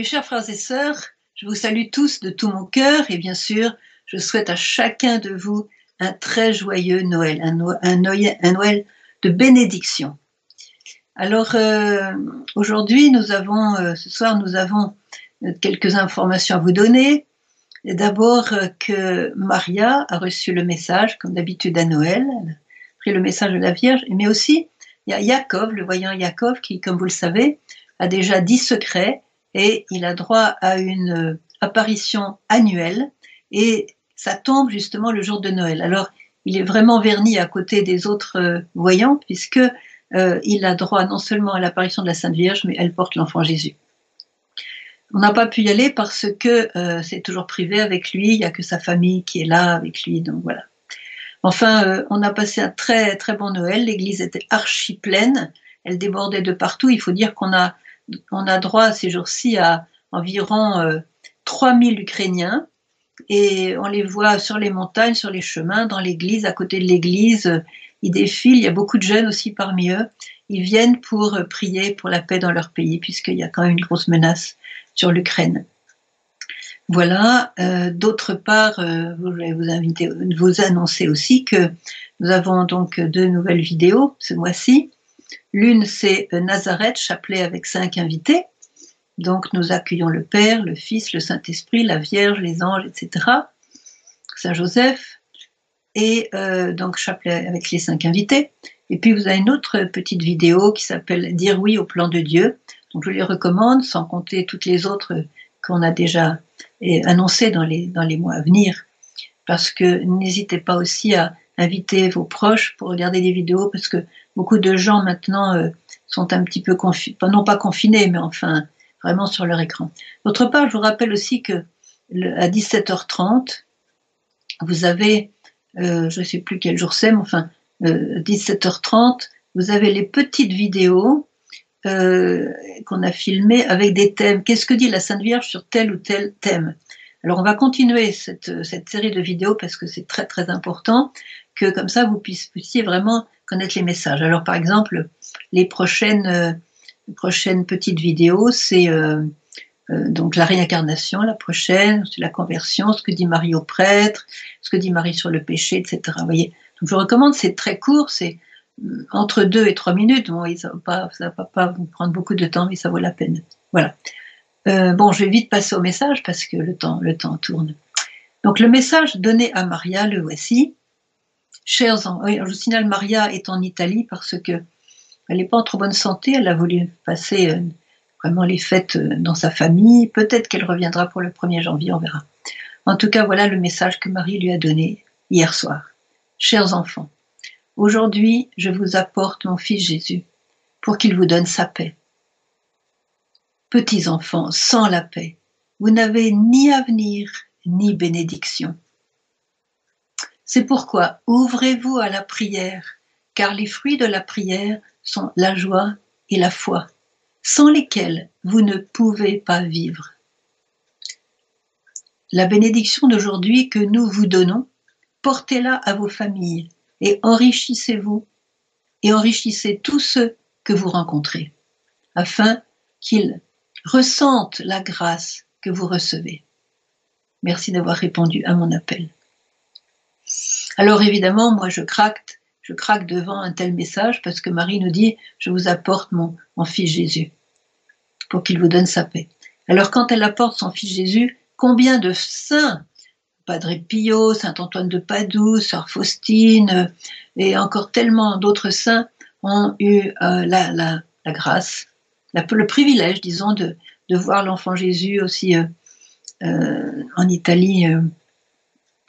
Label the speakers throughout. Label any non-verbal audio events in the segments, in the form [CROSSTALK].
Speaker 1: Mes chers frères et sœurs, je vous salue tous de tout mon cœur et bien sûr, je souhaite à chacun de vous un très joyeux Noël, un, Noël, de bénédiction. Alors euh, aujourd'hui, nous avons, euh, ce soir, nous avons quelques informations à vous donner. D'abord que Maria a reçu le message, comme d'habitude à Noël, elle a pris le message de la Vierge, mais aussi il y a Jacob, le voyant Jacob, qui, comme vous le savez, a déjà dix secrets et il a droit à une euh, apparition annuelle et ça tombe justement le jour de Noël. Alors, il est vraiment verni à côté des autres euh, voyants puisque euh, il a droit non seulement à l'apparition de la Sainte Vierge, mais elle porte l'enfant Jésus. On n'a pas pu y aller parce que c'est toujours privé avec lui, il n'y a que sa famille qui est là avec lui, donc voilà. Enfin, on a passé un très très bon Noël, l'église était archi pleine, elle débordait de partout, il faut dire qu'on a on a droit ces jours-ci à environ 3000 euh, Ukrainiens et on les voit sur les montagnes, sur les chemins, dans l'église, à côté de l'église. Ils défilent, il y a beaucoup de jeunes aussi parmi eux. Ils viennent pour prier pour la paix dans leur pays, puisqu'il y a quand même une grosse menace sur l'Ukraine. Voilà. Euh, d'autre part, euh, je vais vous inviter, vous annoncer aussi que nous avons donc deux nouvelles vidéos ce mois-ci. L'une, c'est Nazareth, chapelet avec cinq invités. Donc nous accueillons le Père, le Fils, le Saint-Esprit, la Vierge, les anges, etc. Saint Joseph. Et euh, donc chapelet avec les cinq invités. Et puis vous avez une autre petite vidéo qui s'appelle Dire oui au plan de Dieu. Donc je les recommande, sans compter toutes les autres qu'on a déjà annoncées dans les, dans les mois à venir. Parce que n'hésitez pas aussi à inviter vos proches pour regarder des vidéos, parce que beaucoup de gens maintenant euh, sont un petit peu confinés, non pas confinés, mais enfin vraiment sur leur écran. D'autre part, je vous rappelle aussi que à 17h30, vous avez, euh, je ne sais plus quel jour c'est, mais enfin, 17h30, euh, vous avez les petites vidéos qu'on a filmées avec des thèmes. Qu'est-ce que dit la Sainte Vierge sur tel ou tel thème? Alors, on va continuer cette, cette série de vidéos parce que c'est très très important que comme ça vous puissiez vraiment les messages. Alors par exemple, les prochaines, euh, petites vidéos, c'est euh, euh, donc la réincarnation, la prochaine, c'est la conversion, ce que dit Marie au prêtre, ce que dit Marie sur le péché, etc. Vous voyez je vous recommande, c'est très court, c'est entre deux et trois minutes. Bon, ça ne va, pas vous prendre beaucoup de temps, mais ça vaut la peine. Voilà. bon, je vais vite passer au message parce que le temps tourne. Donc le message donné à Maria, le voici. Chers enfants, je vous signale, Maria est en Italie parce que elle n'est pas en trop bonne santé. Elle a voulu passer euh, vraiment les fêtes euh, dans sa famille. Peut-être qu'elle reviendra pour le 1er janvier, on verra. En tout cas, voilà le message que Marie lui a donné hier soir. Chers enfants, aujourd'hui, je vous apporte mon fils Jésus pour qu'il vous donne sa paix. Petits enfants, sans la paix, vous n'avez ni avenir ni bénédiction. C'est pourquoi ouvrez-vous à la prière, car les fruits de la prière sont la joie et la foi, sans lesquels vous ne pouvez pas vivre. La bénédiction d'aujourd'hui que nous vous donnons, portez-la à vos familles et enrichissez-vous et enrichissez tous ceux que vous rencontrez, afin qu'ils ressentent la grâce que vous recevez. Merci d'avoir répondu à mon appel. Alors évidemment, moi je craque, je craque devant un tel message parce que Marie nous dit Je vous apporte mon, fils Jésus pour qu'il vous donne sa paix. Alors quand elle apporte son fils Jésus, combien de saints Padre Pio, Saint Antoine de Padoue, Sœur Faustine euh, et encore tellement d'autres saints ont eu euh, la, grâce, le privilège, disons, de, voir l'enfant Jésus aussi euh, en Italie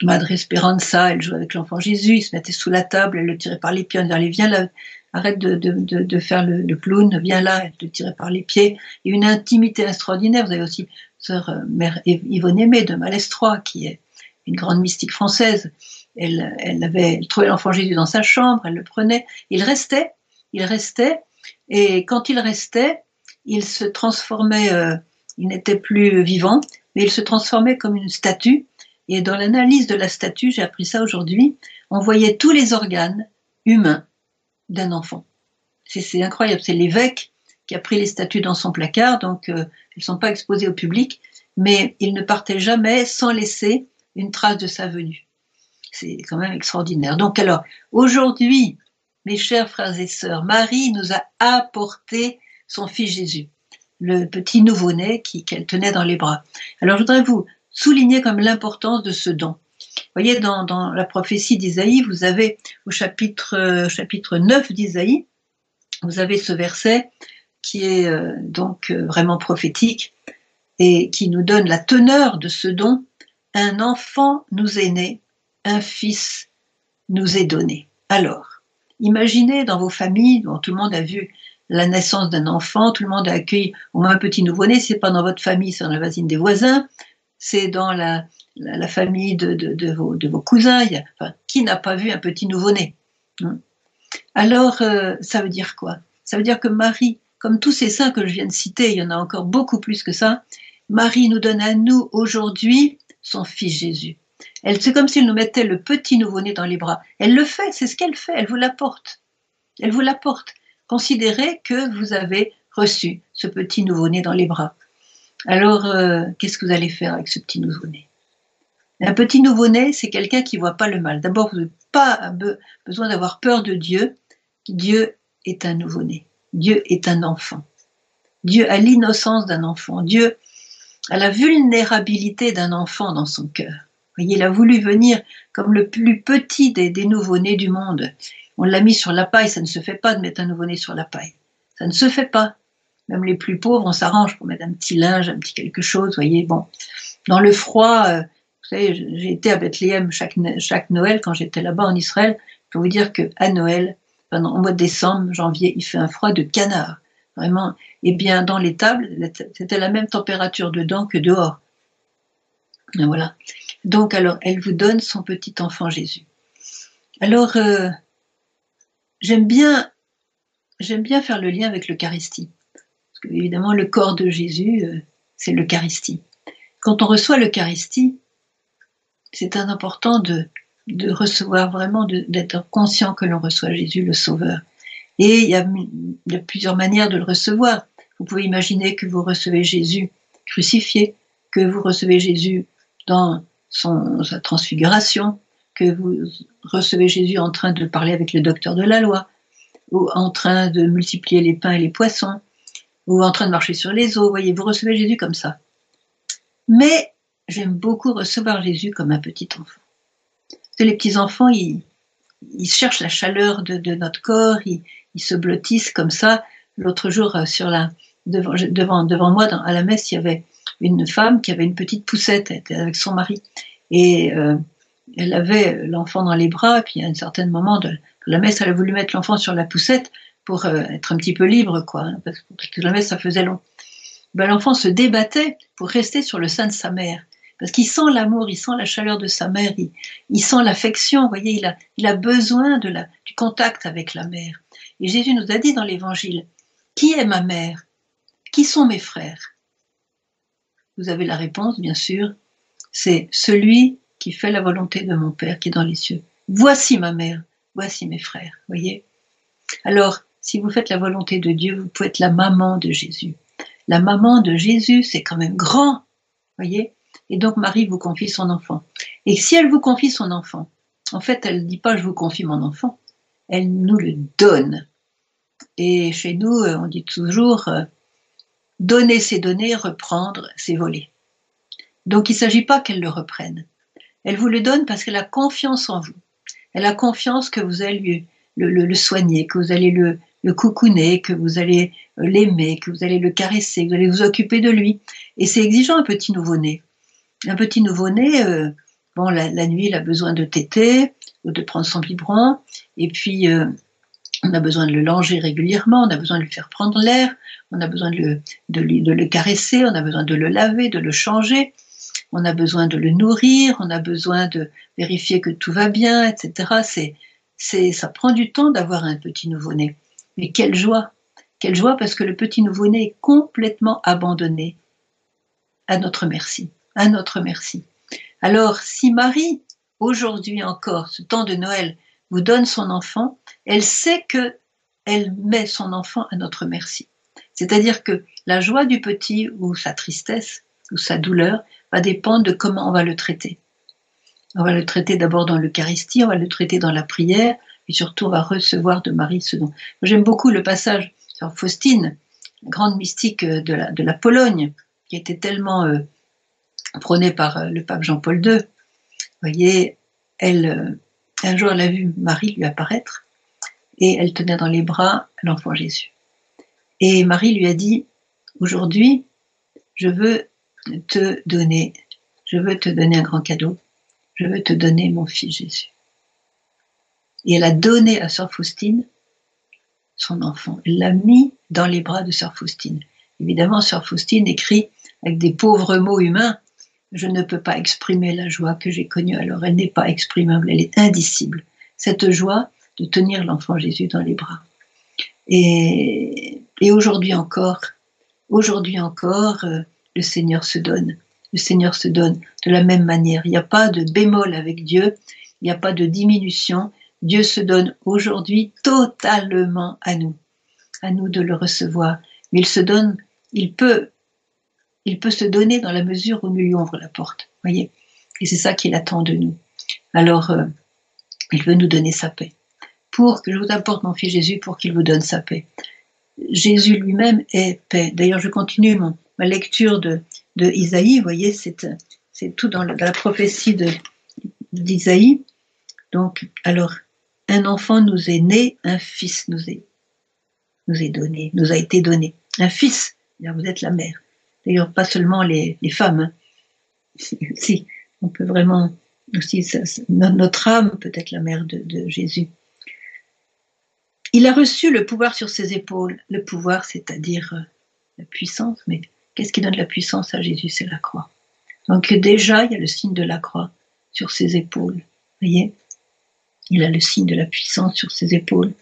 Speaker 1: Madre Esperanza, elle jouait avec l'enfant Jésus, il se mettait sous la table, elle le tirait par les pieds, on disait, viens là, arrête de, faire le, clown, viens là, elle le tirait par les pieds. Et une intimité extraordinaire. Vous avez aussi sœur euh, mère Yvonne Aimée de Malestroit, qui est une grande mystique française. Elle, elle avait trouvé l'enfant Jésus dans sa chambre, elle le prenait. Il restait, il restait, et quand il restait, il se transformait, euh, il n'était plus vivant, mais il se transformait comme une statue et dans l'analyse de la statue, j'ai appris ça aujourd'hui, on voyait tous les organes humains d'un enfant. C'est incroyable, c'est l'évêque qui a pris les statues dans son placard, donc elles ne sont pas exposées au public, mais il ne partait jamais sans laisser une trace de sa venue. C'est quand même extraordinaire. Donc alors, aujourd'hui, mes chers frères et sœurs, Marie nous a apporté son fils Jésus, le petit nouveau-né qu'elle tenait dans les bras. Alors je voudrais vous souligner comme l'importance de ce don. Vous voyez, dans, la prophétie d'Isaïe, vous avez au chapitre, chapitre 9 d'Isaïe, vous avez ce verset qui est euh, donc euh, vraiment prophétique et qui nous donne la teneur de ce don. Un enfant nous est né, un fils nous est donné. Alors, imaginez dans vos familles, dont tout le monde a vu la naissance d'un enfant, tout le monde a accueilli au moins un petit nouveau-né, c'est pas dans votre famille, c'est dans la voisine des voisins, c'est dans la, famille de, vos, cousins, qui n'a pas vu un petit nouveau-né hein Alors, euh, ça veut dire quoi? Ça veut dire que Marie, comme tous ces saints que je viens de citer, il y en a encore beaucoup plus que ça, Marie nous donne à nous aujourd'hui son fils Jésus. C'est comme s'il nous mettait le petit nouveau-né dans les bras. Elle le fait, c'est ce qu'elle fait, elle vous l'apporte. Elle vous l'apporte. Considérez que vous avez reçu ce petit nouveau-né dans les bras. Alors, euh, qu'est-ce que vous allez faire avec ce petit nouveau-né? Un petit nouveau-né, c'est quelqu'un qui voit pas le mal. D'abord, vous n'avez pas besoin d'avoir peur de Dieu. Dieu est un nouveau-né. Dieu est un enfant. Dieu a l'innocence d'un enfant. Dieu a la vulnérabilité d'un enfant dans son cœur. Voyez, il a voulu venir comme le plus petit des, des nouveau-nés du monde. On l'a mis sur la paille, ça ne se fait pas de mettre un nouveau-né sur la paille. Ça ne se fait pas. Même les plus pauvres, on s'arrange pour mettre un petit linge, un petit quelque chose, voyez. Bon, dans le froid, euh, vous savez, j'ai été à Bethléem chaque, chaque Noël quand j'étais là-bas en Israël. Je peux vous dire que à Noël, pendant, au mois de décembre, janvier, il fait un froid de canard. Vraiment. Et bien, dans les tables, c'était la même température dedans que dehors. voilà. Donc, alors, elle vous donne son petit enfant Jésus. Alors, euh, j'aime bien, j'aime bien faire le lien avec l'Eucharistie. Évidemment, le corps de Jésus, euh, c'est l'Eucharistie. Quand on reçoit l'Eucharistie, c'est important de, de recevoir vraiment, d'être conscient que l'on reçoit Jésus le Sauveur. Et il y, a, a plusieurs manières de le recevoir. Vous pouvez imaginer que vous recevez Jésus crucifié, que vous recevez Jésus dans sa transfiguration, que vous recevez Jésus en train de parler avec le docteur de la loi, ou en train de multiplier les pains et les poissons, ou en train de marcher sur les eaux. Vous voyez, vous recevez Jésus comme ça. Mais j'aime beaucoup recevoir Jésus comme un petit enfant. Que les petits enfants, ils, ils cherchent la chaleur de, notre corps, ils, ils, se blottissent comme ça. L'autre jour, euh, sur la, devant, devant, devant moi, à la messe, il y avait une femme qui avait une petite poussette, elle était avec son mari. Et euh, elle avait l'enfant dans les bras, et puis à un certain moment de la messe, elle a voulu mettre l'enfant sur la poussette pour euh, être un petit peu libre, quoi, hein, parce que la messe, ça faisait long. Ben, l'enfant se débattait pour rester sur le sein de sa mère. Parce qu'il sent l'amour, il sent la chaleur de sa mère, il, il sent l'affection, voyez, il a, il a besoin de la, du contact avec la mère. Et Jésus nous a dit dans l'évangile, qui est ma mère? Qui sont mes frères? Vous avez la réponse, bien sûr. C'est celui qui fait la volonté de mon Père qui est dans les cieux. Voici ma mère, voici mes frères. Voyez Alors, si vous faites la volonté de Dieu, vous pouvez être la maman de Jésus. La maman de Jésus, c'est quand même grand. Voyez Et donc Marie vous confie son enfant. Et si elle vous confie son enfant, en fait, elle ne dit pas je vous confie mon enfant, elle nous le donne. Et chez nous, on dit toujours euh, Donner, c'est donner, reprendre, c'est voler. Donc il ne s'agit pas qu'elle le reprenne. Elle vous le donne parce qu'elle a confiance en vous. Elle a confiance que vous allez le, le, soigner, que vous allez le, le coucouner, que vous allez euh, l'aimer, que vous allez le caresser, que vous allez vous occuper de lui. Et c'est exigeant un petit nouveau-né. Un petit nouveau-né, euh, bon, la, nuit, il a besoin de téter, ou de prendre son biberon, et puis euh, on a besoin de le langer régulièrement, on a besoin de lui faire prendre l'air, on a besoin de le, de, le caresser, on a besoin de le laver, de le changer, on a besoin de le nourrir, on a besoin de vérifier que tout va bien, etc. C'est, c'est, ça prend du temps d'avoir un petit nouveau-né. Mais quelle joie Quelle joie parce que le petit nouveau-né est complètement abandonné à notre merci, à notre merci. Alors, si Marie, aujourd'hui encore, ce temps de Noël, vous donne son enfant, elle sait que elle met son enfant à notre merci. C'est-à-dire que la joie du petit ou sa tristesse ou sa douleur va dépendre de comment on va le traiter. On va le traiter d'abord dans l'Eucharistie, on va le traiter dans la prière, et surtout on va recevoir de Marie ce don. J'aime beaucoup le passage sur Faustine, grande mystique de la, de la Pologne, qui était tellement euh, prônée par euh, le pape Jean-Paul II. Vous voyez, elle, euh, un jour, elle a vu Marie lui apparaître et elle tenait dans les bras l'enfant Jésus. Et Marie lui a dit, aujourd'hui, je veux te donner, je veux te donner un grand cadeau, je veux te donner mon fils Jésus. Et elle a donné à Sœur Faustine son enfant. Elle l'a mis dans les bras de Sœur Faustine. Évidemment, Sœur Faustine écrit avec des pauvres mots humains. Je ne peux pas exprimer la joie que j'ai connue alors. Elle n'est pas exprimable, elle est indicible. Cette joie de tenir l'enfant Jésus dans les bras. Et, aujourd'hui encore, aujourd'hui encore, euh, le Seigneur se donne. Le Seigneur se donne de la même manière. Il n'y a pas de bémol avec Dieu, il n'y a pas de diminution. Dieu se donne aujourd'hui totalement à nous, à nous de le recevoir. Mais il se donne, il peut, il peut se donner dans la mesure où nous lui ouvre la porte. Voyez, et c'est ça qu'il attend de nous. Alors, euh, il veut nous donner sa paix pour que je vous apporte mon fils Jésus pour qu'il vous donne sa paix. Jésus lui-même est paix. D'ailleurs, je continue ma lecture de, Isaïe. Vous voyez, c'est, tout dans la, prophétie de, d'Isaïe. Donc, alors, un enfant nous est né, un fils nous est, nous est donné, nous a été donné. Un fils, vous êtes la mère. D'ailleurs, pas seulement les, femmes. Hein. [LAUGHS] Si, on peut vraiment aussi, notre âme peut être la mère de Jésus. Il a reçu le pouvoir sur ses épaules. Le pouvoir, c'est-à-dire euh, la puissance. Mais qu'est-ce qui donne la puissance à Jésus? C'est la croix. Donc déjà, il y a le signe de la croix sur ses épaules. Voyez? Il a le signe de la puissance sur ses épaules.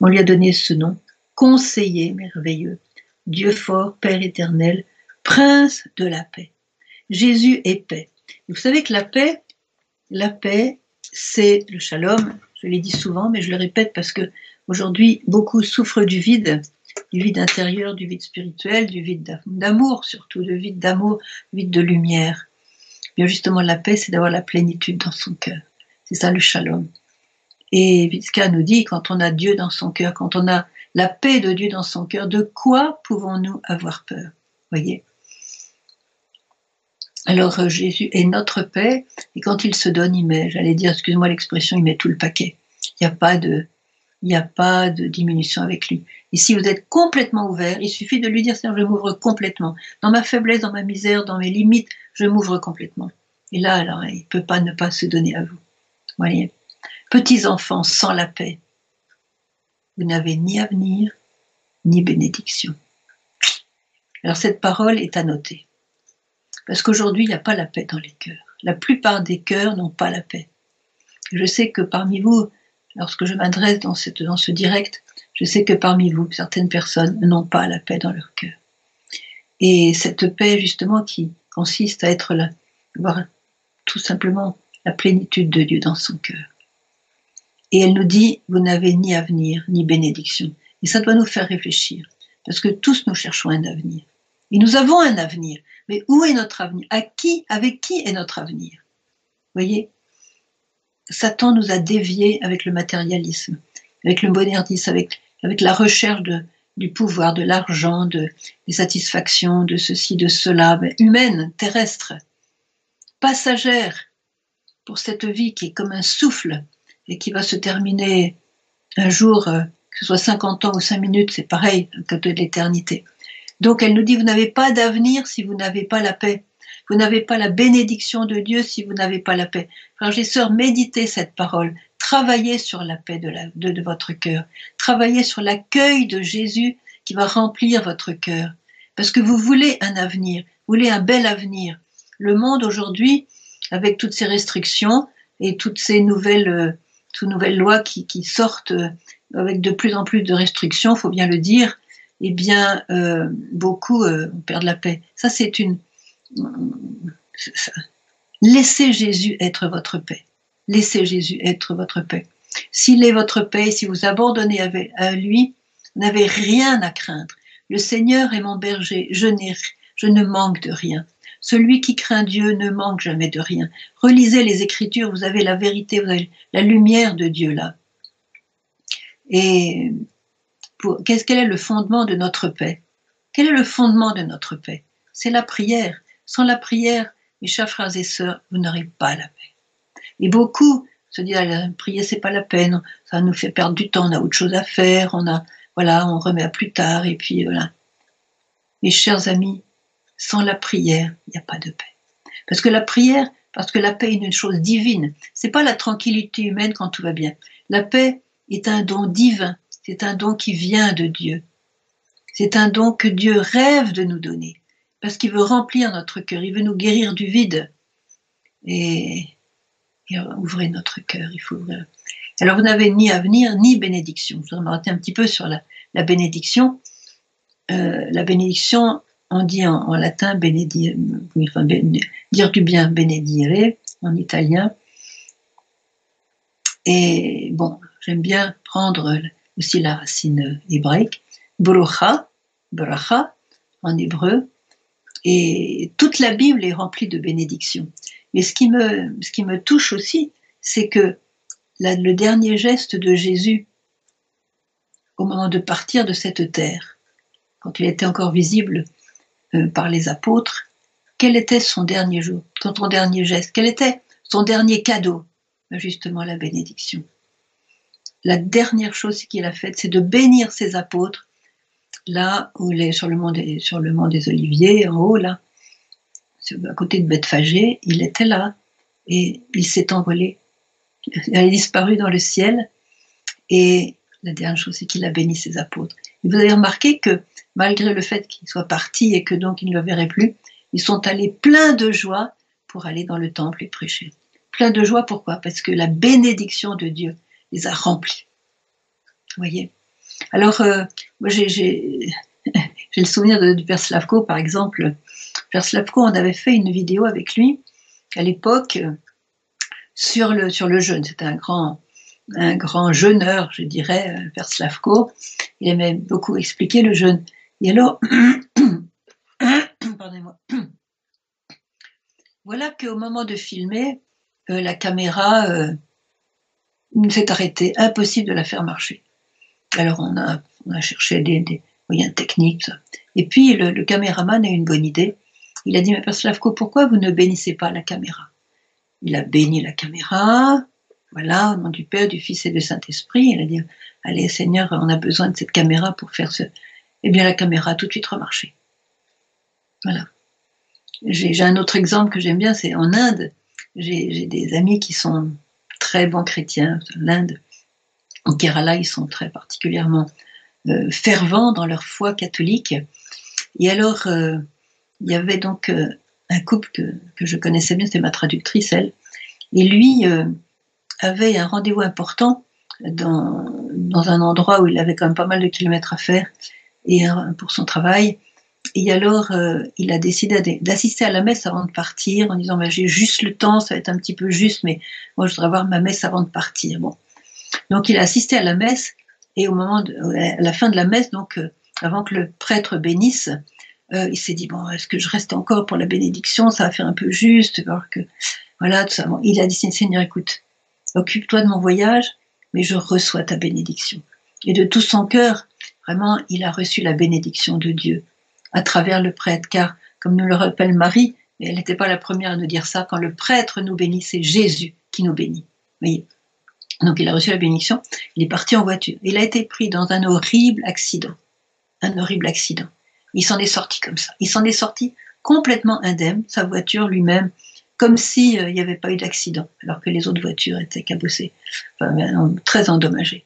Speaker 1: On lui a donné ce nom, conseiller merveilleux, Dieu fort, Père éternel, prince de la paix. Jésus est paix. vous savez que la paix, la paix, c'est le shalom. Je l'ai dit souvent, mais je le répète parce que Aujourd'hui, beaucoup souffrent du vide, du vide intérieur, du vide spirituel, du vide d'amour, surtout du vide d'amour, vide de lumière. Bien justement, la paix, c'est d'avoir la plénitude dans son cœur. C'est ça le shalom. Et Vitzka nous dit, quand on a Dieu dans son cœur, quand on a la paix de Dieu dans son cœur, de quoi pouvons-nous avoir peur? Voyez? Alors euh, Jésus est notre paix, et quand il se donne, il met, j'allais dire, excuse-moi l'expression, il met tout le paquet. Il n'y a pas de, il n'y a pas de diminution avec lui. Et si vous êtes complètement ouvert, il suffit de lui dire, Seigneur, je m'ouvre complètement. Dans ma faiblesse, dans ma misère, dans mes limites, je m'ouvre complètement. Et là, alors, il ne peut pas ne pas se donner à vous. Voyez. Petits enfants sans la paix, vous n'avez ni avenir, ni bénédiction. Alors cette parole est à noter. Parce qu'aujourd'hui, il n'y a pas la paix dans les cœurs. La plupart des cœurs n'ont pas la paix. Je sais que parmi vous, lorsque je m'adresse dans, dans ce direct, je sais que parmi vous, certaines personnes n'ont pas la paix dans leur cœur. Et cette paix, justement, qui consiste à être là, voir tout simplement la plénitude de Dieu dans son cœur. Et elle nous dit, vous n'avez ni avenir, ni bénédiction. Et ça doit nous faire réfléchir, parce que tous nous cherchons un avenir. Et nous avons un avenir. Mais où est notre avenir? À qui Avec qui est notre avenir? Voyez Satan nous a déviés avec le matérialisme, avec le modernisme, avec, avec la recherche du pouvoir, de l'argent, de, des satisfactions, de ceci, de cela, humaine, terrestre, passagère, pour cette vie qui est comme un souffle et qui va se terminer un jour, euh, que ce soit 50 ans ou 5 minutes, c'est pareil que de l'éternité. Donc elle nous dit, vous n'avez pas d'avenir si vous n'avez pas la paix. Vous n'avez pas la bénédiction de Dieu si vous n'avez pas la paix. Frères et sœurs, méditez cette parole. Travaillez sur la paix de, de votre cœur. Travaillez sur l'accueil de Jésus qui va remplir votre cœur. Parce que vous voulez un avenir, vous voulez un bel avenir. Le monde aujourd'hui, avec toutes ces restrictions et toutes ces nouvelles, euh, lois qui, sortent euh, avec de plus en plus de restrictions, faut bien le dire, eh bien, euh, beaucoup perdent la paix. Ça, c'est une, Laissez Jésus être votre paix. Laissez Jésus être votre paix. S'il est votre paix, si vous abandonnez à lui, n'avez rien à craindre. Le Seigneur est mon berger, je, je ne manque de rien. Celui qui craint Dieu ne manque jamais de rien. Relisez les Écritures, vous avez la vérité, vous avez la lumière de Dieu là. Et qu'est-ce quel est le fondement de notre paix? Quel est le fondement de notre paix? C'est la prière. Sans la prière, mes chers frères et sœurs, vous n'aurez pas la paix. Et beaucoup se disent ah, prier c'est pas la peine, ça nous fait perdre du temps, on a autre chose à faire, on a voilà, on remet à plus tard et puis voilà. Mes chers amis, sans la prière, il n'y a pas de paix. Parce que la prière, parce que la paix est une chose divine. C'est pas la tranquillité humaine quand tout va bien. La paix est un don divin. C'est un don qui vient de Dieu. C'est un don que Dieu rêve de nous donner. Parce qu'il veut remplir notre cœur. Il veut nous guérir du vide. Et, ouvrir notre cœur. Il faut ouvrir. Alors vous n'avez ni avenir ni bénédiction. Je vais m'arrêter un petit peu sur la, bénédiction. Euh, la bénédiction, on dit en, latin bénédire, dire du bien bénédire en italien. Et bon, j'aime bien prendre aussi la racine hébraïque, brocha, bracha en hébreu, et toute la Bible est remplie de bénédictions. Mais ce qui me, ce qui me touche aussi, c'est que le dernier geste de Jésus au moment de partir de cette terre, quand il était encore visible euh, par les apôtres, quel était son dernier jour, son dernier geste, quel était son dernier cadeau? Ben, Justement la bénédiction. La dernière chose qu'il a faite, c'est de bénir ses apôtres, là où il est sur le mont des, sur le mont des Oliviers, en haut là, à côté de Bethphagée, il était là et il s'est envolé. Il a disparu dans le ciel et la dernière chose, c'est qu'il a béni ses apôtres. Vous avez remarqué que malgré le fait qu'ils soient partis et que donc ils ne le verraient plus, ils sont allés pleins de joie pour aller dans le temple et prêcher. Plein de joie, pourquoi? Parce que la bénédiction de Dieu les a remplis. Vous voyez? Alors, euh, moi j'ai [LAUGHS] le souvenir de, du Père Slavko, par exemple. Père Slavko, on avait fait une vidéo avec lui à l'époque sur le, sur le jeûne. C'était un grand, un grand jeûneur, je dirais, euh, Père Slavko. Il aimait beaucoup expliquer le jeûne. Et alors, [COUGHS] pardonnez-moi. [COUGHS] Voilà qu'au moment de filmer, euh, la caméra euh, s'est arrêtée. Impossible de la faire marcher. Alors on a, cherché des, moyens techniques. Et puis le, caméraman a une bonne idée. Il a dit, mais Slavko, pourquoi vous ne bénissez pas la caméra? Il a béni la caméra, voilà, au nom du Père, du Fils et du Saint-Esprit. Il a dit, allez Seigneur, on a besoin de cette caméra pour faire ce, eh bien la caméra a tout de suite remarché. Voilà. J'ai un autre exemple que j'aime bien, c'est en Inde. J'ai des amis qui sont très bons chrétiens. L'Inde, au Kerala, ils sont très particulièrement euh, fervents dans leur foi catholique. Et alors, euh, il y avait donc euh, un couple que, que, je connaissais bien, c'était ma traductrice, elle. Et lui avait un rendez-vous important dans, dans un endroit où il avait quand même pas mal de kilomètres à faire et pour son travail. Et alors, euh, il a décidé d'assister à la messe avant de partir, en disant bah, j'ai juste le temps, ça va être un petit peu juste, mais moi je voudrais avoir ma messe avant de partir. Bon, donc il a assisté à la messe et au moment de à la fin de la messe, donc euh, avant que le prêtre bénisse, euh, il s'est dit bon, est-ce que je reste encore pour la bénédiction? Ça va faire un peu juste, alors que voilà il a dit Seigneur, écoute, occupe-toi de mon voyage, mais je reçois ta bénédiction. Et de tout son cœur, Vraiment, il a reçu la bénédiction de Dieu à travers le prêtre, car, comme nous le rappelle Marie, mais elle n'était pas la première à nous dire ça, quand le prêtre nous bénit, c'est Jésus qui nous bénit. Voyez Donc il a reçu la bénédiction, il est parti en voiture. Il a été pris dans un horrible accident. Un horrible accident. Il s'en est sorti comme ça. Il s'en est sorti complètement indemne, sa voiture lui-même, comme s'il euh, n'y avait pas eu d'accident, alors que les autres voitures étaient cabossées, enfin, ben, très endommagées.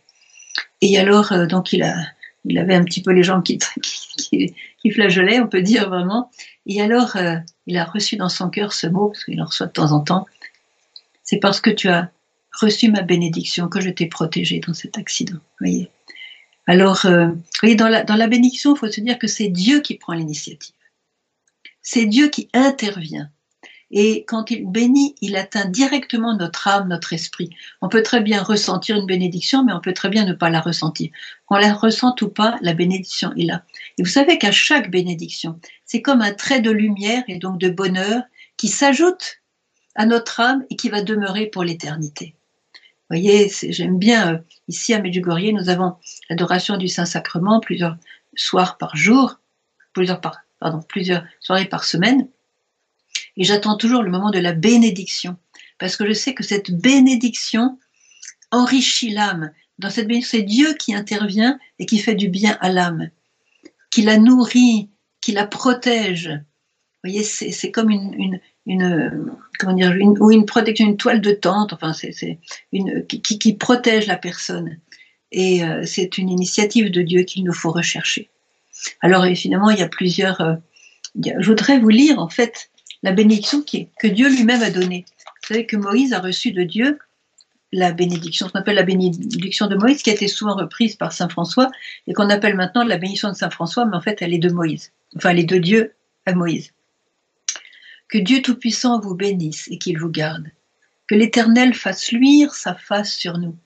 Speaker 1: Et alors, euh, donc, il a, il avait un petit peu les jambes qui, [LAUGHS] qui, flageolaient, on peut dire vraiment. Et alors, euh, il a reçu dans son cœur ce mot, parce qu'il en reçoit de temps en temps. C'est parce que tu as reçu ma bénédiction que je t'ai protégé dans cet accident. Voyez. Alors, euh, voyez, dans la, dans la bénédiction, il faut se dire que c'est Dieu qui prend l'initiative. C'est Dieu qui intervient. Et quand il bénit, il atteint directement notre âme, notre esprit. On peut très bien ressentir une bénédiction, mais on peut très bien ne pas la ressentir. Qu'on la ressente ou pas, la bénédiction est là. Et vous savez qu'à chaque bénédiction, c'est comme un trait de lumière et donc de bonheur qui s'ajoute à notre âme et qui va demeurer pour l'éternité. Vous voyez, j'aime bien, euh, ici à Medjugorje, nous avons l'adoration du Saint-Sacrement plusieurs soirs par jour, plusieurs, par, pardon, plusieurs soirées par semaine. Et j'attends toujours le moment de la bénédiction, parce que je sais que cette bénédiction enrichit l'âme. Dans cette bénédiction, c'est Dieu qui intervient et qui fait du bien à l'âme, qui la nourrit, qui la protège. Vous voyez, c'est comme une, comment dire, une, ou une protection, une toile de tente, enfin, c'est une qui, protège la personne. Et euh, c'est une initiative de Dieu qu'il nous faut rechercher. Alors évidemment, il y a plusieurs. Euh, je voudrais vous lire en fait la bénédiction qui, que Dieu lui-même a donnée. Vous savez que Moïse a reçu de Dieu la bénédiction, ce qu'on appelle la bénédiction de Moïse, qui a été souvent reprise par Saint François, et qu'on appelle maintenant la bénédiction de Saint François, mais en fait elle est de Moïse, enfin elle est de Dieu à Moïse. Que Dieu Tout-Puissant vous bénisse et qu'il vous garde. Que l'Éternel fasse luire sa face sur nous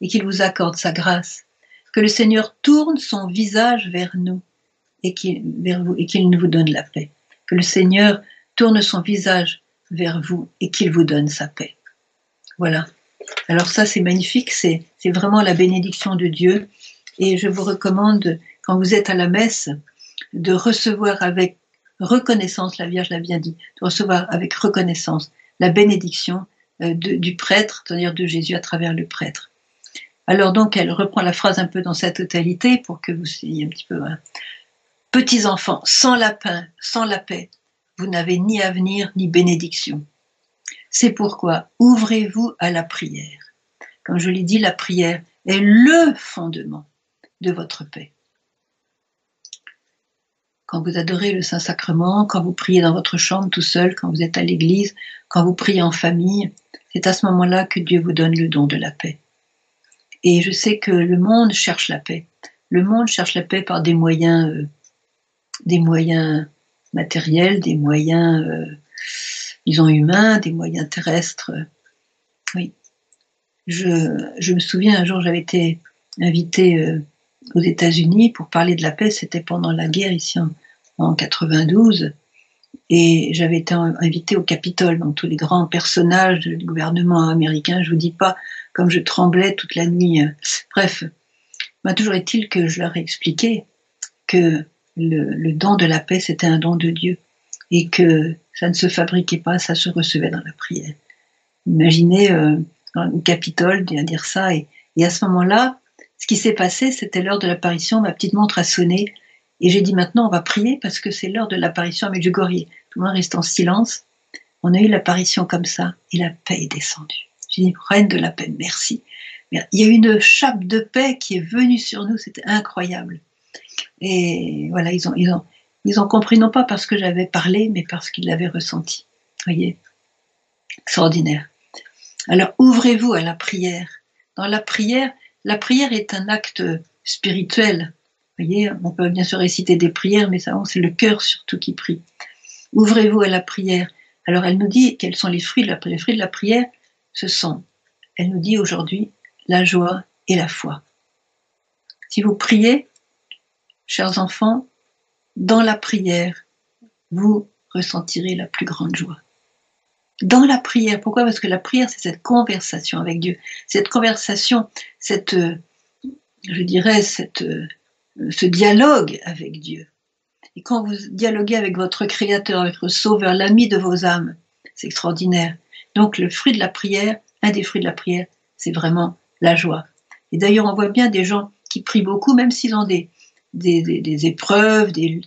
Speaker 1: et qu'il vous accorde sa grâce. Que le Seigneur tourne son visage vers nous et qu'il, vous, et qu'il nous donne la paix. Que le Seigneur tourne son visage vers vous et qu'il vous donne sa paix. Voilà. Alors ça, c'est magnifique, c'est, vraiment la bénédiction de Dieu. Et je vous recommande, quand vous êtes à la messe, de recevoir avec reconnaissance, la Vierge l'a bien dit, de recevoir avec reconnaissance la bénédiction euh, du prêtre, c'est-à-dire de Jésus à travers le prêtre. Alors donc, elle reprend la phrase un peu dans sa totalité pour que vous soyez un petit peu... Hein. Petits enfants, sans la paix, sans la paix, vous n'avez ni avenir ni bénédiction. C'est pourquoi ouvrez-vous à la prière. Comme je l'ai dit, la prière est le fondement de votre paix. Quand vous adorez le Saint-Sacrement, quand vous priez dans votre chambre tout seul, quand vous êtes à l'église, quand vous priez en famille, c'est à ce moment-là que Dieu vous donne le don de la paix. Et je sais que le monde cherche la paix. Le monde cherche la paix par des moyens, euh, des moyens matériels, des moyens, euh, disons, humains, des moyens terrestres. Oui. Je, je me souviens, un jour, j'avais été invitée euh, aux États-Unis pour parler de la paix. C'était pendant la guerre ici en, en 92. Et j'avais été invitée au Capitole, donc tous les grands personnages du gouvernement américain. Je vous dis pas comme je tremblais toute la nuit. Bref, m'a toujours est-il que je leur ai expliqué que le, don de la paix, c'était un don de Dieu et que ça ne se fabriquait pas, ça se recevait dans la prière. Imaginez euh, une Capitole dire ça et, et à ce moment-là, ce qui s'est passé, c'était l'heure de l'apparition, ma petite montre a sonné et j'ai dit maintenant on va prier parce que c'est l'heure de l'apparition à Medjugorje. Tout le monde reste en silence. On a eu l'apparition comme ça et la paix est descendue. J'ai dit reine de la paix, merci. Il y a une chape de paix qui est venue sur nous, c'était incroyable. Et voilà, ils ont, ils ont, ils ont compris non pas parce que j'avais parlé, mais parce qu'ils l'avaient ressenti. Voyez, extraordinaire. Alors ouvrez-vous à la prière. Dans la prière, la prière est un acte spirituel. Voyez, on peut bien sûr réciter des prières, mais ça, c'est le cœur surtout qui prie. Ouvrez-vous à la prière. Alors elle nous dit quels sont les fruits de la, les fruits de la prière. Ce sont, elle nous dit aujourd'hui, la joie et la foi. Si vous priez, chers enfants, dans la prière, vous ressentirez la plus grande joie. Dans la prière, pourquoi? Parce que la prière, c'est cette conversation avec Dieu, cette conversation, cette, euh, je dirais, cette, euh, ce dialogue avec Dieu. Et quand vous dialoguez avec votre Créateur, votre Sauveur, l'ami de vos âmes, c'est extraordinaire. Donc le fruit de la prière, un des fruits de la prière, c'est vraiment la joie. Et d'ailleurs, on voit bien des gens qui prient beaucoup, même s'ils ont des, des, épreuves, des,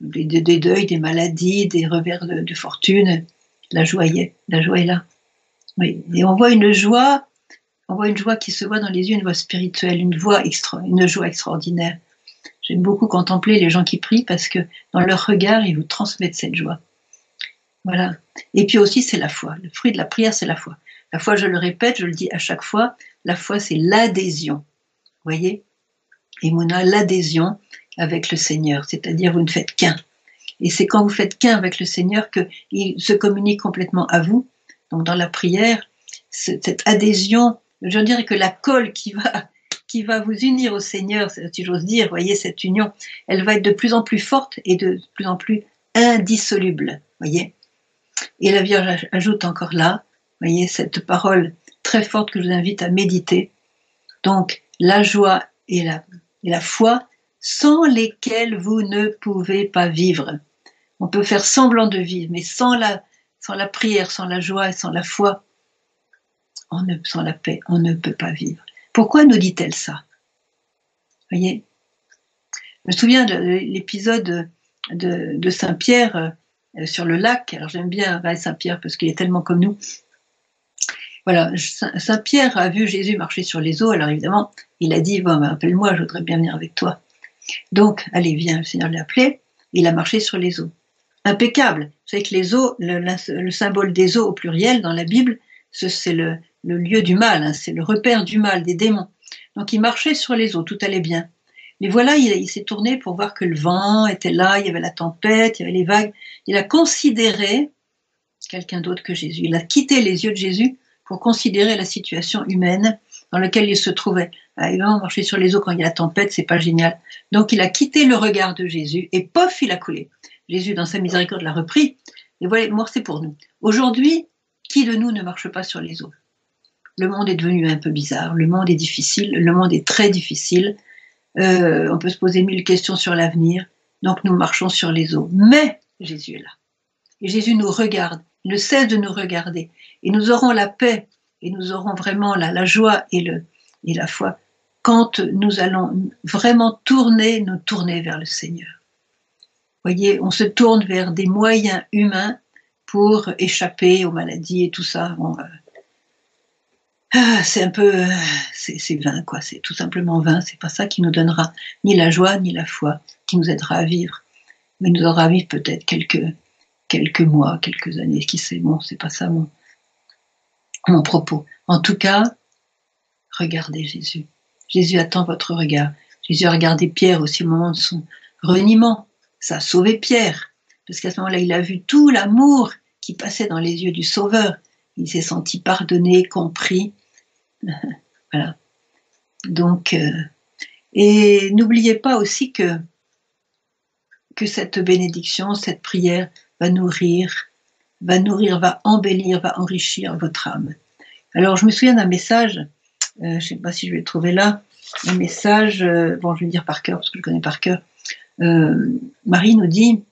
Speaker 1: deuils, des maladies, des revers de, fortune. La joie est, la joie est là. Oui. Et on voit une joie, on voit une joie qui se voit dans les yeux, une voix spirituelle, une voix extra, une joie extraordinaire. J'aime beaucoup contempler les gens qui prient parce que dans leur regard, ils vous transmettent cette joie. Voilà. Et puis aussi, c'est la foi. Le fruit de la prière, c'est la foi. La foi, je le répète, je le dis à chaque fois, la foi, c'est l'adhésion. Voyez? Et Mouna, l'adhésion avec le Seigneur, c'est-à-dire vous ne faites qu'un. Et c'est quand vous faites qu'un avec le Seigneur qu'il se communique complètement à vous. Donc dans la prière, cette adhésion, je dirais que la colle qui va qui va vous unir au Seigneur, si j'ose dire, voyez cette union, elle va être de plus en plus forte et de plus en plus indissoluble, voyez. Et la Vierge ajoute encore là, voyez cette parole très forte que je vous invite à méditer. Donc la joie et la, et la foi sans lesquelles vous ne pouvez pas vivre. On peut faire semblant de vivre, mais sans la, sans la prière, sans la joie et sans la foi, on ne, sans la paix, on ne peut pas vivre. Pourquoi nous dit-elle ça? Voyez Je me souviens de l'épisode de, Saint-Pierre euh, sur le lac. Alors j'aime bien Saint-Pierre parce qu'il est tellement comme nous. Voilà, Saint-Pierre a vu Jésus marcher sur les eaux. Alors évidemment, il a dit bon, ben, appelle-moi, je voudrais bien venir avec toi. Donc, allez, viens, le Seigneur l'a appelé. Il a marché sur les eaux. Impeccable. Vous savez que les eaux, le, symbole des eaux au pluriel dans la Bible, c'est le, lieu du mal, hein, c'est le repère du mal, des démons. Donc il marchait sur les eaux, tout allait bien. Mais voilà, il, s'est tourné pour voir que le vent était là, il y avait la tempête, il y avait les vagues. Il a considéré quelqu'un d'autre que Jésus. Il a quitté les yeux de Jésus pour considérer la situation humaine dans laquelle il se trouvait. Ah, évidemment, marcher sur les eaux quand il y a la tempête, c'est pas génial. Donc il a quitté le regard de Jésus et pof, il a coulé. Jésus, dans sa miséricorde, l'a repris. Et voilà, mort, c'est pour nous. Aujourd'hui, qui de nous ne marche pas sur les eaux? Le monde est devenu un peu bizarre, le monde est difficile, le monde est très difficile. Euh, on peut se poser mille questions sur l'avenir. Donc nous marchons sur les eaux. Mais Jésus est là. Et Jésus nous regarde, ne cesse de nous regarder. Et nous aurons la paix et nous aurons vraiment la, joie et la foi quand nous allons vraiment tourner, nous tourner vers le Seigneur. Voyez, on se tourne vers des moyens humains pour échapper aux maladies et tout ça. Euh, ah, c'est un peu, c'est vain quoi. C'est tout simplement vain. C'est pas ça qui nous donnera ni la joie ni la foi, qui nous aidera à vivre, mais nous aura à vivre peut-être quelques quelques mois, quelques années. Qui sait Bon, c'est pas ça mon mon propos. En tout cas, regardez Jésus. Jésus attend votre regard. Jésus a regardé Pierre aussi au moment de son reniement. Ça a sauvé Pierre. Parce qu'à ce moment-là, il a vu tout l'amour qui passait dans les yeux du Sauveur. Il s'est senti pardonné, compris. [LAUGHS] voilà. Donc, euh, et n'oubliez pas aussi que, que cette bénédiction, cette prière va nourrir, va nourrir, va embellir, va enrichir votre âme. Alors, je me souviens d'un message, euh, je ne sais pas si je vais le trouver là, un message, euh, bon, je vais le dire par cœur parce que je le connais par cœur. Euh, Marie nous dit,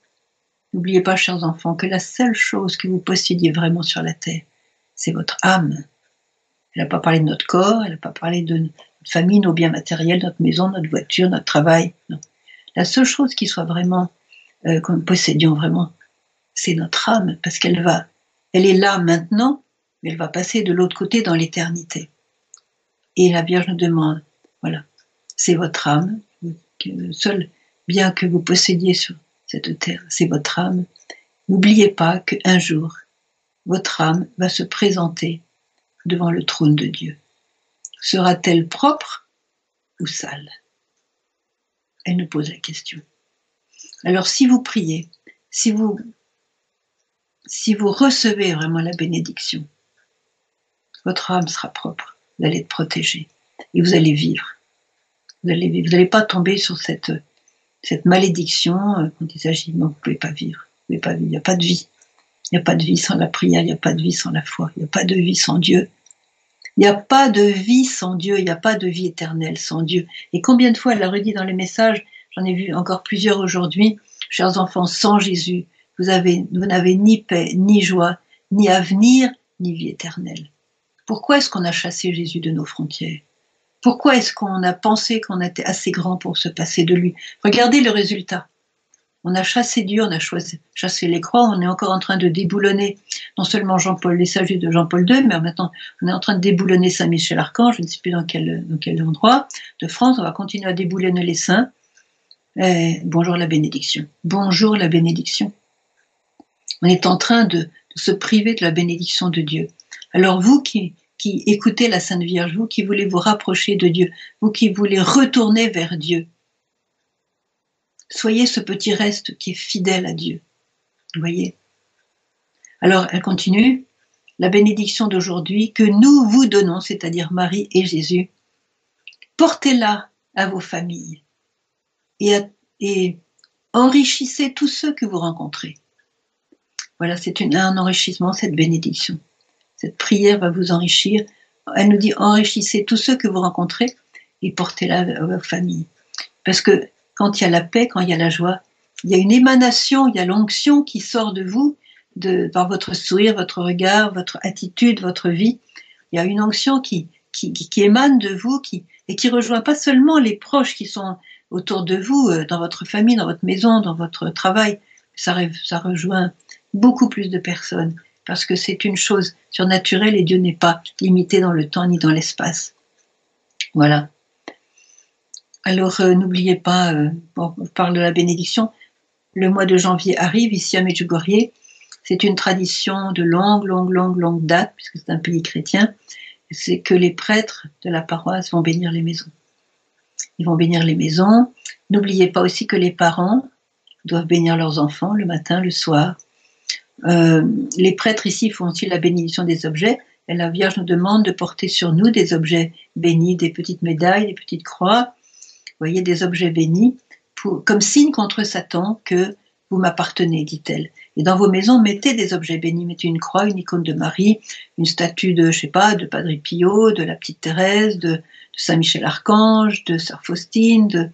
Speaker 1: n'oubliez pas, chers enfants, que la seule chose que vous possédiez vraiment sur la terre, c'est votre âme. Elle n'a pas parlé de notre corps, elle n'a pas parlé de notre famille, nos biens matériels, notre maison, notre voiture, notre travail. La seule chose qui soit vraiment, que nous possédions vraiment, c'est notre âme, parce qu'elle va, elle est là maintenant, mais elle va passer de l'autre côté dans l'éternité. Et la Vierge nous demande, voilà, c'est votre âme, que seul bien que vous possédiez sur cette terre, c'est votre âme. N'oubliez pas qu'un jour, votre âme va se présenter devant le trône de Dieu. Sera-t-elle propre ou sale? Elle nous pose la question. Alors si vous priez, si vous, si vous recevez vraiment la bénédiction, votre âme sera propre, vous allez être protégé et vous allez vivre. Vous allez Vous n'allez pas tomber sur cette cette malédiction euh, quand il s'agit, non, vous ne pouvez pas vivre, vous pouvez pas vivre, il n'y a pas de vie. Il n'y a pas de vie sans la prière, il n'y a pas de vie sans la foi, il n'y a pas de vie sans Dieu. Il n'y a pas de vie sans Dieu, il n'y a pas de vie éternelle sans Dieu. Et combien de fois elle l'a redit dans les messages, j'en ai vu encore plusieurs aujourd'hui, chers enfants, sans Jésus, vous avez, vous n'avez ni paix, ni joie, ni avenir, ni vie éternelle. Pourquoi est-ce qu'on a chassé Jésus de nos frontières? Pourquoi est-ce qu'on a pensé qu'on était assez grand pour se passer de lui? Regardez le résultat. On a chassé Dieu, on a chassé les croix, on est encore en train de déboulonner non seulement Jean-Paul, les sages de Jean-Paul II, mais maintenant on est en train de déboulonner Saint-Michel-Archange, je ne sais plus dans quel, dans quel endroit de France, on va continuer à déboulonner les saints. bonjour la bénédiction. Bonjour la bénédiction. On est en train de se priver de la bénédiction de Dieu. Alors vous qui, écoutez la Sainte Vierge, vous qui voulez vous rapprocher de Dieu, vous qui voulez retourner vers Dieu, Soyez ce petit reste qui est fidèle à Dieu. Vous voyez? Alors, elle continue. La bénédiction d'aujourd'hui que nous vous donnons, c'est-à-dire Marie et Jésus, portez-la à vos familles et, enrichissez tous ceux que vous rencontrez. Voilà, c'est un enrichissement, cette bénédiction. Cette prière va vous enrichir. Elle nous dit enrichissez tous ceux que vous rencontrez et portez-la à vos familles. Parce que quand il y a la paix, quand il y a la joie, il y a une émanation, il y a l'onction qui sort de vous, par votre sourire, votre regard, votre attitude, votre vie. Il y a une onction qui, émane de vous et qui rejoint pas seulement les proches qui sont autour de vous, euh, dans votre famille, dans votre maison, dans votre travail. Ça rejoint beaucoup plus de personnes parce que c'est une chose surnaturelle et Dieu n'est pas limité dans le temps ni dans l'espace. Voilà. Alors euh, n'oubliez pas, euh, on parle de la bénédiction, le mois de janvier arrive ici à Medjugorje. C'est une tradition de longue, longue, longue, longue date, puisque c'est un pays chrétien. C'est que les prêtres de la paroisse vont bénir les maisons. Ils vont bénir les maisons. N'oubliez pas aussi que les parents doivent bénir leurs enfants le matin, le soir. Euh, les prêtres ici font aussi la bénédiction des objets. Et la Vierge nous demande de porter sur nous des objets bénis, des petites médailles, des petites croix, voyez, des objets bénis, pour, comme signe contre Satan que vous m'appartenez, dit-elle. Et dans vos maisons, mettez des objets bénis, mettez une croix, une icône de Marie, une statue de, je sais pas, de Padre Pio, de la petite Thérèse, de, Saint Michel Archange, de Sœur Faustine, de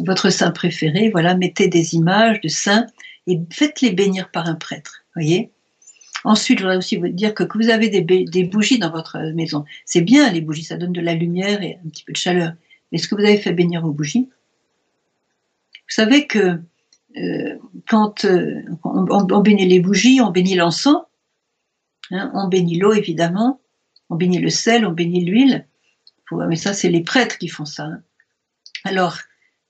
Speaker 1: votre saint préféré. Voilà, mettez des images de saints et faites-les bénir par un prêtre. Voyez. Ensuite, je voudrais aussi vous dire que, vous avez des, bougies dans votre maison. C'est bien les bougies, ça donne de la lumière et un petit peu de chaleur. Est-ce que vous avez fait bénir vos bougies Vous savez que euh, quand euh, on, bénit les bougies, on bénit l'encens, hein, on bénit l'eau évidemment, on bénit le sel, on bénit l'huile. Mais ça, c'est les prêtres qui font ça. Hein. Alors,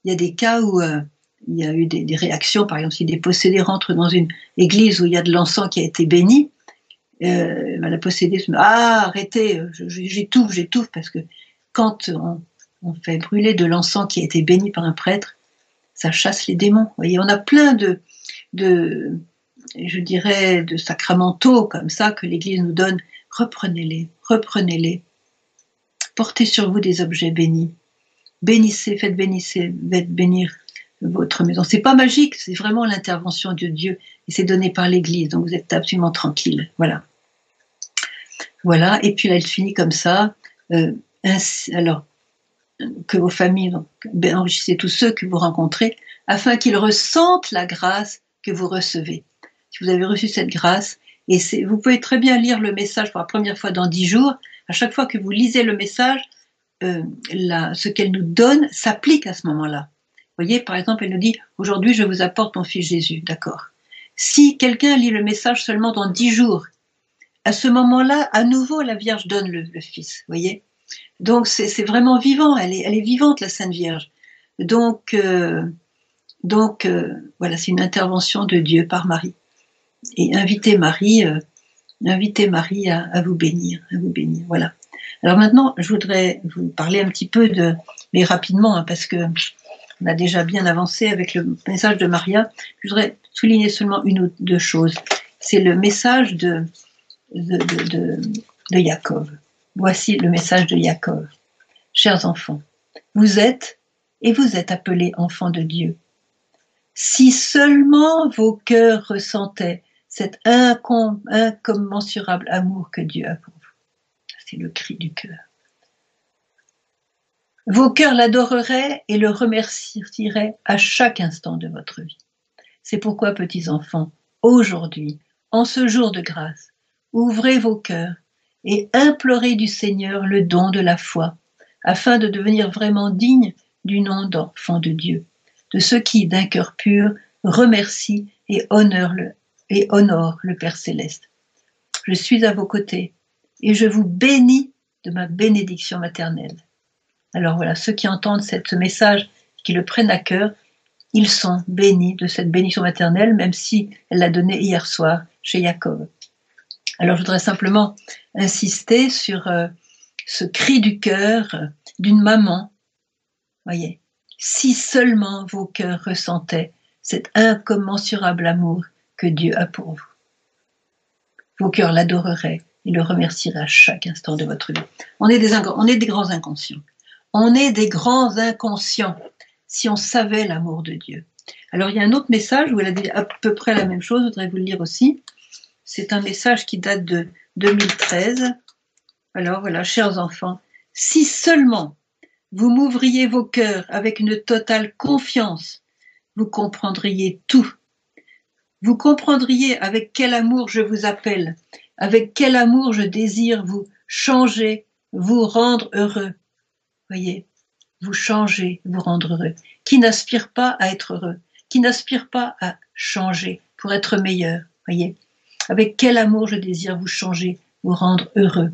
Speaker 1: il y a des cas où euh, il y a eu des, réactions, par exemple, si des possédés rentrent dans une église où il y a de l'encens qui a été béni, la possédée se dit Ah, arrêtez, j'étouffe, j'étouffe, parce que quand on, on fait brûler de l'encens qui a été béni par un prêtre, ça chasse les démons. Vous voyez, on a plein de, de je dirais, de sacramentaux comme ça que l'Église nous donne. Reprenez-les, reprenez-les. Portez sur vous des objets bénis. Bénissez, faites bénissez, faites bénir votre maison. C'est pas magique, c'est vraiment l'intervention de Dieu et c'est donné par l'Église, donc vous êtes absolument tranquille. Voilà. Voilà. Et puis là, elle finit comme ça. Euh, alors, que vos familles, donc, ben, enrichissez tous ceux que vous rencontrez, afin qu'ils ressentent la grâce que vous recevez. Si vous avez reçu cette grâce, et vous pouvez très bien lire le message pour la première fois dans dix jours, à chaque fois que vous lisez le message, euh, ce qu'elle nous donne s'applique à ce moment-là. Voyez, par exemple, elle nous dit, aujourd'hui je vous apporte mon fils Jésus, d'accord. Si quelqu'un lit le message seulement dans dix jours, à ce moment-là, à nouveau, la Vierge donne le, fils, voyez donc c'est vraiment vivant, elle est, elle est vivante la Sainte Vierge. Donc, euh, donc euh, voilà, c'est une intervention de Dieu par Marie. Et invitez Marie, euh, invitez Marie à, vous bénir, à vous bénir. Voilà. Alors maintenant, je voudrais vous parler un petit peu de, mais rapidement, hein, parce que on a déjà bien avancé avec le message de Maria. Je voudrais souligner seulement une ou deux choses. C'est le message de, de, Jacob. Voici le message de Jacob. Chers enfants, vous êtes et vous êtes appelés enfants de Dieu. Si seulement vos cœurs ressentaient cet incommensurable amour que Dieu a pour vous. C'est le cri du cœur. Vos cœurs l'adoreraient et le remercieraient à chaque instant de votre vie. C'est pourquoi, petits enfants, aujourd'hui, en ce jour de grâce, ouvrez vos cœurs et implorer du Seigneur le don de la foi, afin de devenir vraiment digne du nom d'enfant de Dieu, de ceux qui, d'un cœur pur, remercient et honorent et honorent le Père céleste. Je suis à vos côtés et je vous bénis de ma bénédiction maternelle. Alors voilà, ceux qui entendent ce message, qui le prennent à cœur, ils sont bénis de cette bénédiction maternelle, même si elle l'a donnée hier soir chez Jacob. Alors je voudrais simplement insister sur euh, ce cri du cœur d'une maman, voyez, si seulement vos cœurs ressentaient cet incommensurable amour que Dieu a pour vous. Vos cœurs l'adoreraient et le remercieraient à chaque instant de votre vie. On est des, on est des grands inconscients. On est des grands inconscients si on savait l'amour de Dieu. Alors il y a un autre message où elle a dit à peu près la même chose, je voudrais vous le lire aussi. C'est un message qui date de 2013. Alors voilà, chers enfants, si seulement vous m'ouvriez vos cœurs avec une totale confiance, vous comprendriez tout. Vous comprendriez avec quel amour je vous appelle, avec quel amour je désire vous changer, vous rendre heureux. Voyez, vous changer, vous rendre heureux. Qui n'aspire pas à être heureux, qui n'aspire pas à changer pour être meilleur. Voyez, avec quel amour je désire vous changer, vous rendre heureux.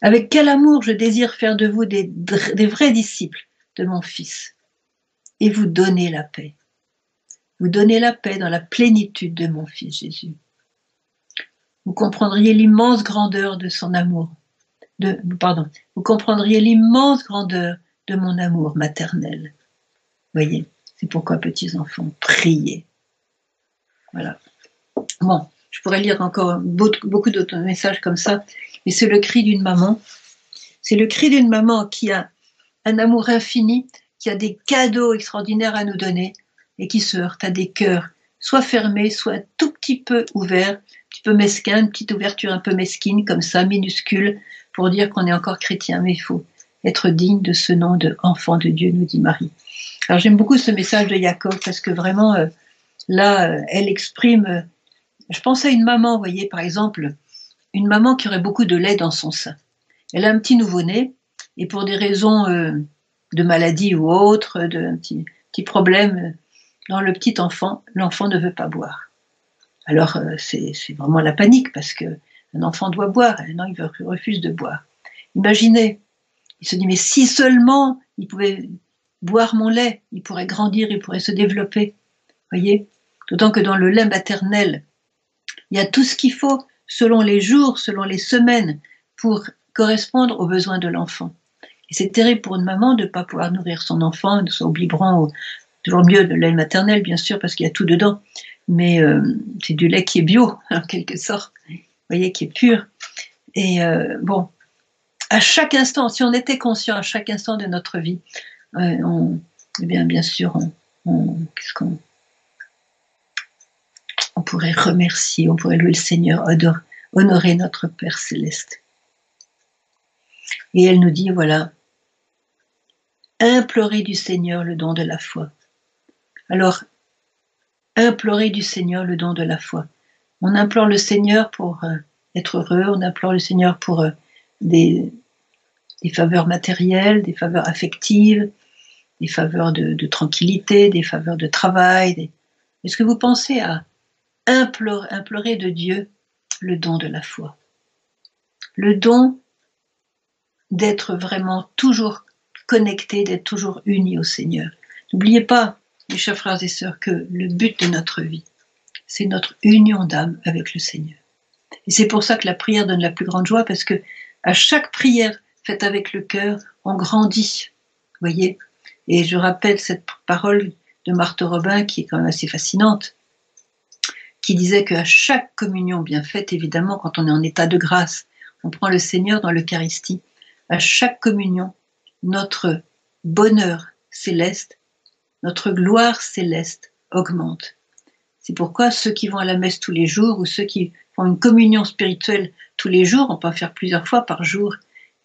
Speaker 1: Avec quel amour je désire faire de vous des, des vrais disciples de mon Fils et vous donner la paix. Vous donner la paix dans la plénitude de mon Fils Jésus. Vous comprendriez l'immense grandeur de son amour. Vous comprendriez l'immense grandeur de mon amour maternel. Voyez, c'est pourquoi, petits enfants, priez. Voilà. Bon, je pourrais lire encore beaucoup d'autres messages comme ça, mais c'est le cri d'une maman. C'est le cri d'une maman qui a un amour infini, qui a des cadeaux extraordinaires à nous donner et qui se heurte à des cœurs soit fermés, soit tout petit peu ouverts, un petit peu mesquin, une petite ouverture un peu mesquine comme ça, minuscule, pour dire qu'on est encore chrétien, mais il faut être digne de ce nom de enfant de Dieu, nous dit Marie. Alors j'aime beaucoup ce message de Jacob parce que vraiment, euh, là, euh, elle exprime euh, je pense à une maman, vous voyez, par exemple, une maman qui aurait beaucoup de lait dans son sein. Elle a un petit nouveau-né, et pour des raisons de maladie ou autre, de petit, petit problème dans le petit enfant, l'enfant ne veut pas boire. Alors c'est vraiment la panique parce que un enfant doit boire, et non, il refuse de boire. Imaginez, il se dit mais si seulement il pouvait boire mon lait, il pourrait grandir, il pourrait se développer. Voyez, d'autant que dans le lait maternel, il y a tout ce qu'il faut selon les jours, selon les semaines, pour correspondre aux besoins de l'enfant. Et c'est terrible pour une maman de ne pas pouvoir nourrir son enfant, de son biberon, toujours mieux de lait maternel, bien sûr, parce qu'il y a tout dedans. Mais euh, c'est du lait qui est bio, [LAUGHS] en quelque sorte, voyez, qui est pur. Et euh, bon, à chaque instant, si on était conscient à chaque instant de notre vie, euh, eh bien, bien sûr, on, on pourrait remercier, on pourrait louer le Seigneur, honorer notre Père céleste. Et elle nous dit, voilà, implorer du Seigneur le don de la foi. Alors, implorer du Seigneur le don de la foi. On implore le Seigneur pour euh, être heureux, on implore le Seigneur pour euh, des, faveurs matérielles, des faveurs affectives, des faveurs de, tranquillité, des faveurs de travail. Est-ce que vous pensez à implorer, de Dieu le don de la foi? Le don d'être vraiment toujours connecté, d'être toujours uni au Seigneur. N'oubliez pas, mes chers frères et sœurs, que le but de notre vie, c'est notre union d'âme avec le Seigneur. Et c'est pour ça que la prière donne la plus grande joie, parce que à chaque prière faite avec le cœur, on grandit. Voyez? Et je rappelle cette parole de Marthe Robin qui est quand même assez fascinante qui disait qu'à chaque communion bien faite, évidemment, quand on est en état de grâce, on prend le Seigneur dans l'Eucharistie, à chaque communion, notre bonheur céleste, notre gloire céleste augmente. C'est pourquoi ceux qui vont à la messe tous les jours ou ceux qui font une communion spirituelle tous les jours, on peut en faire plusieurs fois par jour,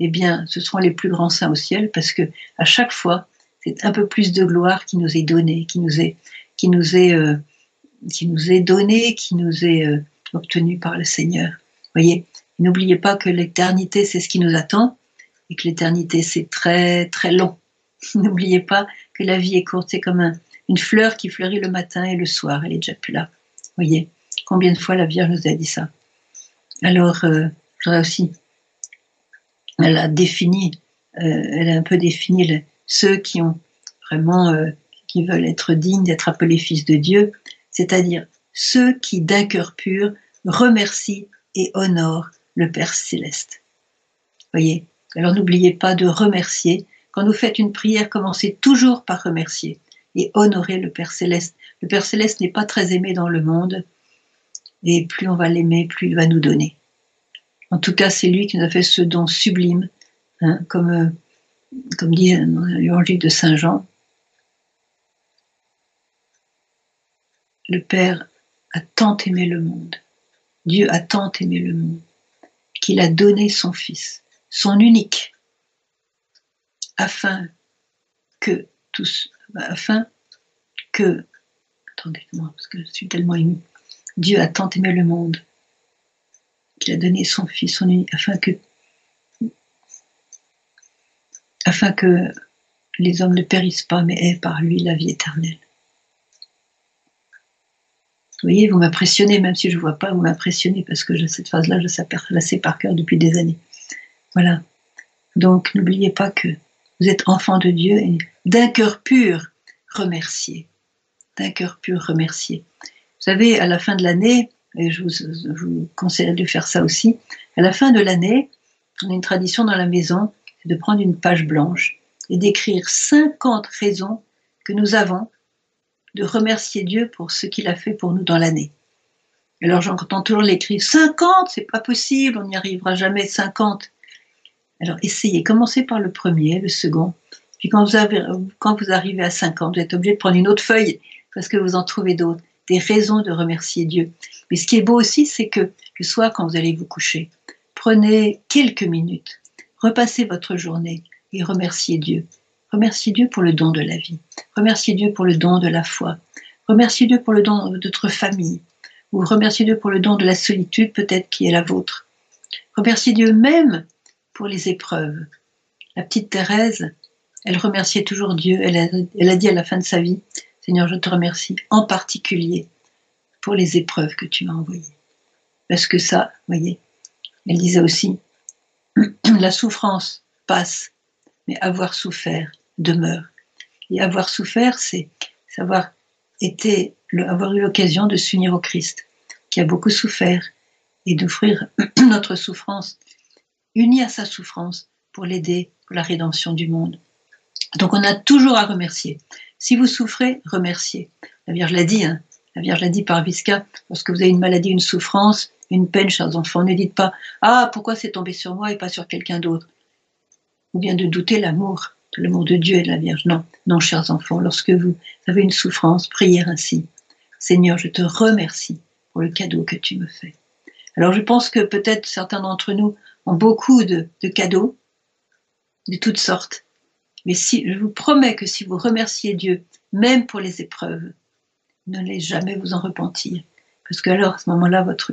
Speaker 1: eh bien, ce seront les plus grands saints au ciel parce que à chaque fois, c'est un peu plus de gloire qui nous est donnée, qui nous est, qui euh, qui nous est donné, qui nous est euh, obtenu par le Seigneur. Voyez, n'oubliez pas que l'éternité, c'est ce qui nous attend, et que l'éternité, c'est très très long. [LAUGHS] N'oubliez pas que la vie est courte, c'est comme une fleur qui fleurit le matin et le soir, elle est déjà plus là. Voyez, combien de fois la Vierge nous a dit ça. Alors, euh, je voudrais aussi, elle a défini, euh, elle a un peu défini ceux qui ont vraiment, qui veulent être dignes d'être appelés fils de Dieu, c'est-à-dire ceux qui d'un cœur pur remercient et honorent le Père céleste. Voyez Alors n'oubliez pas de remercier, quand vous faites une prière, commencez toujours par remercier et honorer le Père céleste. Le Père céleste n'est pas très aimé dans le monde, et plus on va l'aimer, plus il va nous donner. En tout cas, c'est lui qui nous a fait ce don sublime, hein, comme, euh, comme dit l'évangile de Saint Jean. Le Père a tant aimé le monde, Dieu a tant aimé le monde, qu'il a donné son Fils, son unique, afin que tous, afin que, attendez-moi, parce que je suis tellement ému, Dieu a tant aimé le monde qu'il a donné son Fils, son unique, afin que, afin que les hommes ne périssent pas, mais aient par lui la vie éternelle. Vous voyez, vous m'impressionnez, même si je ne vois pas, vous m'impressionnez, parce que cette phase-là, je la sais par cœur depuis des années. Voilà. Donc, n'oubliez pas que vous êtes enfant de Dieu et d'un cœur pur, remerciez. D'un cœur pur, remerciez. Vous savez, à la fin de l'année, et je vous, conseille de faire ça aussi, à la fin de l'année, on a une tradition dans la maison, de prendre une page blanche et d'écrire 50 raisons que nous avons de remercier Dieu pour ce qu'il a fait pour nous dans l'année. Alors j'entends toujours l'écrire 50, c'est pas possible, on n'y arrivera jamais 50. Alors essayez, commencez par le premier, le second, puis quand vous, arrivez à 50, vous êtes obligé de prendre une autre feuille parce que vous en trouvez d'autres des raisons de remercier Dieu. Mais ce qui est beau aussi, c'est que le soir, quand vous allez vous coucher, prenez quelques minutes, repassez votre journée et remerciez Dieu. Remerciez Dieu pour le don de la vie. Remerciez Dieu pour le don de la foi. Remerciez Dieu pour le don de votre famille. Ou remerciez Dieu pour le don de la solitude peut-être qui est la vôtre. Remerciez Dieu même pour les épreuves. La petite Thérèse, elle remerciait toujours Dieu. Elle a, dit à la fin de sa vie, Seigneur, je te remercie en particulier pour les épreuves que tu m'as envoyées. Parce que ça, vous voyez, elle disait aussi, la souffrance passe, mais avoir souffert demeure. Et avoir souffert, c'est avoir été, avoir eu l'occasion de s'unir au Christ, qui a beaucoup souffert, et d'offrir [CLEARS THROAT] notre souffrance, unie à sa souffrance, pour l'aider pour la rédemption du monde. Donc on a toujours à remercier. Si vous souffrez, remerciez. La Vierge l'a dit, hein. la Vierge l'a dit par Visca, lorsque vous avez une maladie, une souffrance, une peine, chers enfants, ne dites pas Ah, pourquoi c'est tombé sur moi et pas sur quelqu'un d'autre? Ou bien de douter l'amour, l'amour de Dieu et de la Vierge. Non, non, chers enfants, lorsque vous avez une souffrance, priez ainsi. Seigneur, je te remercie pour le cadeau que tu me fais. Alors je pense que peut-être certains d'entre nous beaucoup de cadeaux de toutes sortes. Mais si, je vous promets que si vous remerciez Dieu, même pour les épreuves, n'allez jamais vous en repentir. Parce que alors, à ce moment-là, votre,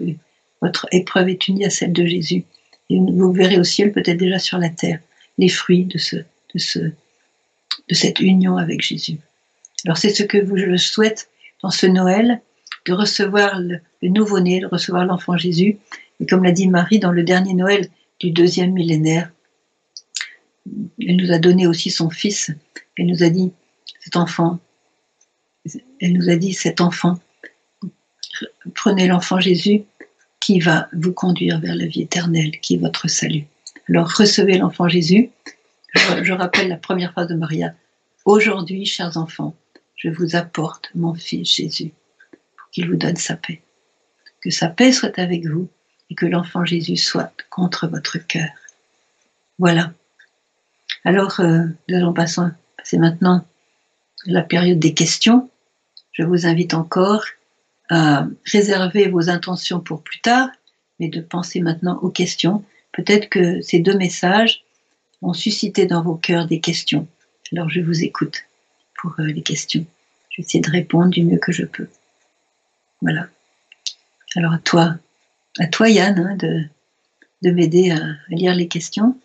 Speaker 1: votre épreuve est unie à celle de Jésus. Et vous verrez au ciel, peut-être déjà sur la terre, les fruits de, ce, de, ce, de cette union avec Jésus. Alors c'est ce que je souhaite dans ce Noël, de recevoir le nouveau-né, de recevoir l'enfant Jésus. Et comme l'a dit Marie dans le dernier Noël du deuxième millénaire, elle nous a donné aussi son fils. Elle nous a dit, cet enfant, elle nous a dit, cet enfant, prenez l'enfant Jésus qui va vous conduire vers la vie éternelle, qui est votre salut. Alors recevez l'enfant Jésus. Je, rappelle la première phrase de Maria. Aujourd'hui, chers enfants, je vous apporte mon fils Jésus pour qu'il vous donne sa paix. Que sa paix soit avec vous et que l'enfant Jésus soit contre votre cœur. Voilà. Alors, euh, nous allons passer, maintenant la période des questions. Je vous invite encore à réserver vos intentions pour plus tard, mais de penser maintenant aux questions. Peut-être que ces deux messages ont suscité dans vos cœurs des questions. Alors je vous écoute pour euh, les questions. Je vais essayer de répondre du mieux que je peux. Voilà. Alors à toi, à toi Yann, hein, de, de m'aider à lire les questions.